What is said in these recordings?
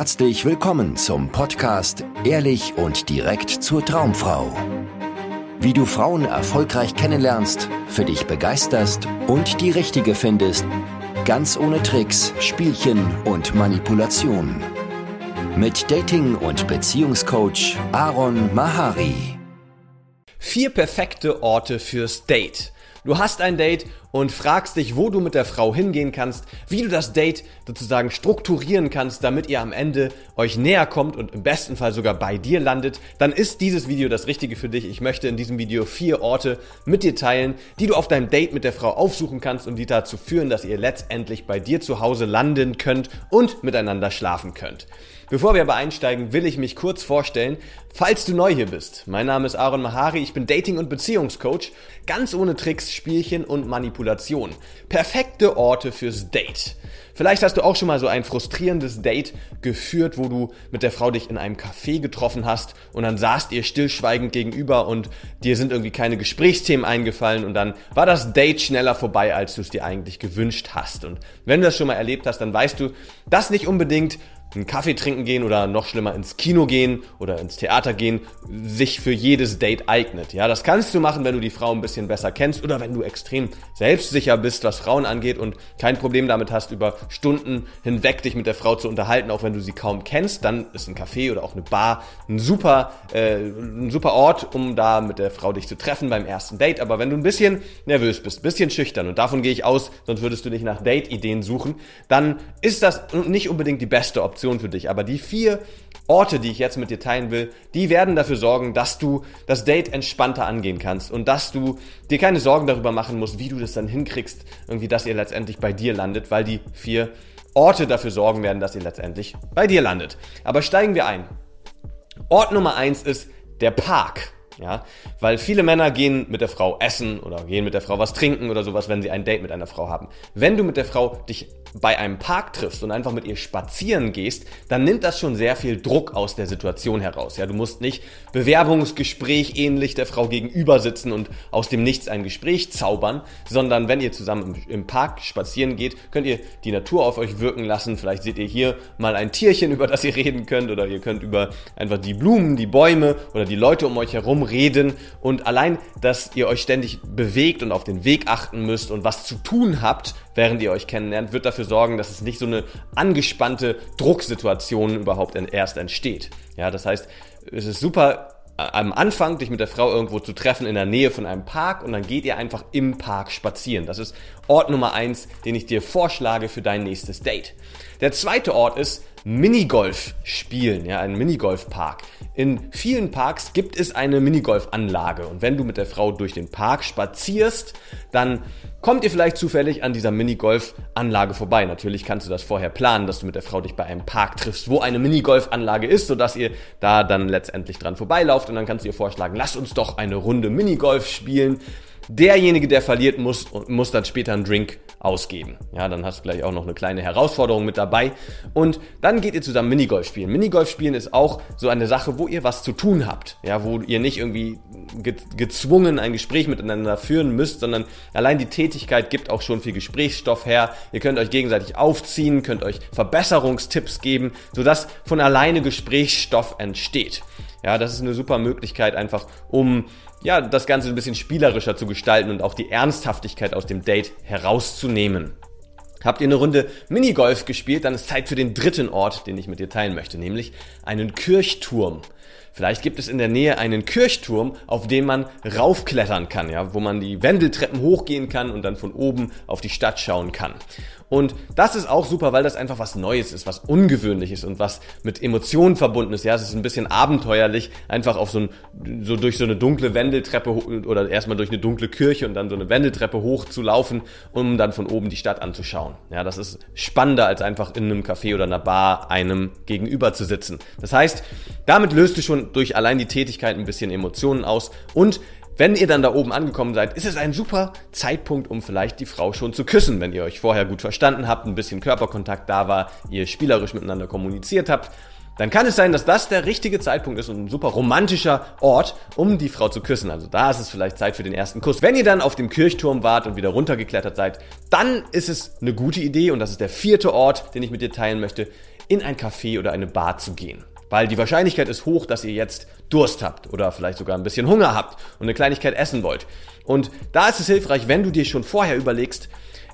Herzlich willkommen zum Podcast Ehrlich und direkt zur Traumfrau. Wie du Frauen erfolgreich kennenlernst, für dich begeisterst und die richtige findest, ganz ohne Tricks, Spielchen und Manipulation. Mit Dating- und Beziehungscoach Aaron Mahari. Vier perfekte Orte fürs Date. Du hast ein Date und fragst dich, wo du mit der Frau hingehen kannst, wie du das Date sozusagen strukturieren kannst, damit ihr am Ende euch näher kommt und im besten Fall sogar bei dir landet, dann ist dieses Video das Richtige für dich. Ich möchte in diesem Video vier Orte mit dir teilen, die du auf deinem Date mit der Frau aufsuchen kannst und die dazu führen, dass ihr letztendlich bei dir zu Hause landen könnt und miteinander schlafen könnt. Bevor wir aber einsteigen, will ich mich kurz vorstellen, falls du neu hier bist. Mein Name ist Aaron Mahari, ich bin Dating- und Beziehungscoach, ganz ohne Tricks, Spielchen und Manipulation. Perfekte Orte fürs Date. Vielleicht hast du auch schon mal so ein frustrierendes Date geführt, wo du mit der Frau dich in einem Café getroffen hast und dann saßt ihr stillschweigend gegenüber und dir sind irgendwie keine Gesprächsthemen eingefallen und dann war das Date schneller vorbei, als du es dir eigentlich gewünscht hast. Und wenn du das schon mal erlebt hast, dann weißt du, dass nicht unbedingt einen Kaffee trinken gehen oder noch schlimmer ins Kino gehen oder ins Theater gehen, sich für jedes Date eignet. Ja, das kannst du machen, wenn du die Frau ein bisschen besser kennst oder wenn du extrem selbstsicher bist, was Frauen angeht und kein Problem damit hast, über Stunden hinweg dich mit der Frau zu unterhalten, auch wenn du sie kaum kennst, dann ist ein Café oder auch eine Bar ein super, äh, ein super Ort, um da mit der Frau dich zu treffen beim ersten Date. Aber wenn du ein bisschen nervös bist, bisschen schüchtern und davon gehe ich aus, sonst würdest du nicht nach Date-Ideen suchen, dann ist das nicht unbedingt die beste Option Option für dich. Aber die vier Orte, die ich jetzt mit dir teilen will, die werden dafür sorgen, dass du das Date entspannter angehen kannst und dass du dir keine Sorgen darüber machen musst, wie du das dann hinkriegst, irgendwie, dass ihr letztendlich bei dir landet, weil die vier Orte dafür sorgen werden, dass ihr letztendlich bei dir landet. Aber steigen wir ein. Ort Nummer eins ist der Park. Ja, weil viele Männer gehen mit der Frau essen oder gehen mit der Frau was trinken oder sowas, wenn sie ein Date mit einer Frau haben. Wenn du mit der Frau dich bei einem Park triffst und einfach mit ihr spazieren gehst, dann nimmt das schon sehr viel Druck aus der Situation heraus. Ja, du musst nicht Bewerbungsgespräch ähnlich der Frau gegenüber sitzen und aus dem Nichts ein Gespräch zaubern, sondern wenn ihr zusammen im Park spazieren geht, könnt ihr die Natur auf euch wirken lassen. Vielleicht seht ihr hier mal ein Tierchen, über das ihr reden könnt oder ihr könnt über einfach die Blumen, die Bäume oder die Leute um euch herum reden und allein, dass ihr euch ständig bewegt und auf den Weg achten müsst und was zu tun habt, während ihr euch kennenlernt, wird dafür sorgen, dass es nicht so eine angespannte Drucksituation überhaupt erst entsteht. Ja, das heißt, es ist super am Anfang dich mit der Frau irgendwo zu treffen in der Nähe von einem Park und dann geht ihr einfach im Park spazieren. Das ist Ort Nummer eins, den ich dir vorschlage für dein nächstes Date. Der zweite Ort ist Minigolf spielen, ja, ein Minigolfpark. In vielen Parks gibt es eine Minigolfanlage und wenn du mit der Frau durch den Park spazierst, dann kommt ihr vielleicht zufällig an dieser Minigolfanlage vorbei. Natürlich kannst du das vorher planen, dass du mit der Frau dich bei einem Park triffst, wo eine Minigolfanlage ist, sodass ihr da dann letztendlich dran vorbeilauft und dann kannst du ihr vorschlagen, lass uns doch eine Runde Minigolf spielen. Derjenige, der verliert, muss, muss dann später einen Drink ausgeben. Ja, dann hast du gleich auch noch eine kleine Herausforderung mit dabei. Und dann geht ihr zusammen Minigolf spielen. Minigolf spielen ist auch so eine Sache, wo ihr was zu tun habt. Ja, wo ihr nicht irgendwie ge gezwungen ein Gespräch miteinander führen müsst, sondern allein die Tätigkeit gibt auch schon viel Gesprächsstoff her. Ihr könnt euch gegenseitig aufziehen, könnt euch Verbesserungstipps geben, sodass von alleine Gesprächsstoff entsteht. Ja, das ist eine super Möglichkeit einfach, um ja, das Ganze ein bisschen spielerischer zu gestalten und auch die Ernsthaftigkeit aus dem Date herauszunehmen. Habt ihr eine Runde Minigolf gespielt, dann ist Zeit für den dritten Ort, den ich mit dir teilen möchte, nämlich einen Kirchturm. Vielleicht gibt es in der Nähe einen Kirchturm, auf dem man raufklettern kann, ja, wo man die Wendeltreppen hochgehen kann und dann von oben auf die Stadt schauen kann. Und das ist auch super, weil das einfach was Neues ist, was ungewöhnlich und was mit Emotionen verbunden ist. Ja, es ist ein bisschen abenteuerlich, einfach auf so, ein, so durch so eine dunkle Wendeltreppe oder erstmal durch eine dunkle Kirche und dann so eine Wendeltreppe hoch zu laufen, um dann von oben die Stadt anzuschauen. Ja, das ist spannender als einfach in einem Café oder einer Bar einem gegenüber zu sitzen. Das heißt, damit löst du schon durch allein die Tätigkeit ein bisschen Emotionen aus und wenn ihr dann da oben angekommen seid, ist es ein super Zeitpunkt, um vielleicht die Frau schon zu küssen, wenn ihr euch vorher gut verstanden habt, ein bisschen Körperkontakt da war, ihr spielerisch miteinander kommuniziert habt. Dann kann es sein, dass das der richtige Zeitpunkt ist und ein super romantischer Ort, um die Frau zu küssen. Also da ist es vielleicht Zeit für den ersten Kuss. Wenn ihr dann auf dem Kirchturm wart und wieder runtergeklettert seid, dann ist es eine gute Idee und das ist der vierte Ort, den ich mit dir teilen möchte, in ein Café oder eine Bar zu gehen. Weil die Wahrscheinlichkeit ist hoch, dass ihr jetzt Durst habt oder vielleicht sogar ein bisschen Hunger habt und eine Kleinigkeit essen wollt. Und da ist es hilfreich, wenn du dir schon vorher überlegst,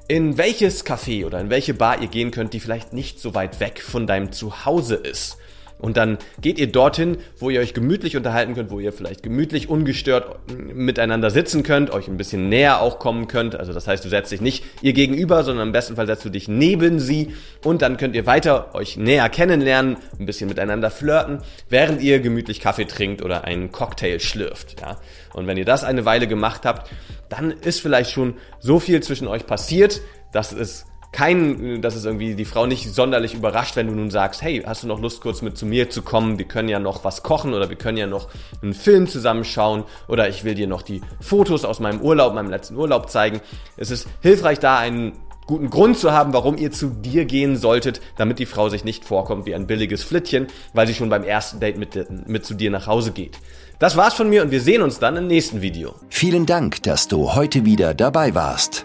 in welches Café oder in welche Bar ihr gehen könnt, die vielleicht nicht so weit weg von deinem Zuhause ist. Und dann geht ihr dorthin, wo ihr euch gemütlich unterhalten könnt, wo ihr vielleicht gemütlich, ungestört miteinander sitzen könnt, euch ein bisschen näher auch kommen könnt. Also das heißt, du setzt dich nicht ihr gegenüber, sondern im besten Fall setzt du dich neben sie und dann könnt ihr weiter euch näher kennenlernen, ein bisschen miteinander flirten, während ihr gemütlich Kaffee trinkt oder einen Cocktail schlürft. Ja? Und wenn ihr das eine Weile gemacht habt, dann ist vielleicht schon so viel zwischen euch passiert, dass es kein, dass es irgendwie die Frau nicht sonderlich überrascht, wenn du nun sagst, hey, hast du noch Lust, kurz mit zu mir zu kommen? Wir können ja noch was kochen oder wir können ja noch einen Film zusammenschauen oder ich will dir noch die Fotos aus meinem Urlaub, meinem letzten Urlaub zeigen. Es ist hilfreich, da einen guten Grund zu haben, warum ihr zu dir gehen solltet, damit die Frau sich nicht vorkommt wie ein billiges Flittchen, weil sie schon beim ersten Date mit, mit zu dir nach Hause geht. Das war's von mir und wir sehen uns dann im nächsten Video. Vielen Dank, dass du heute wieder dabei warst.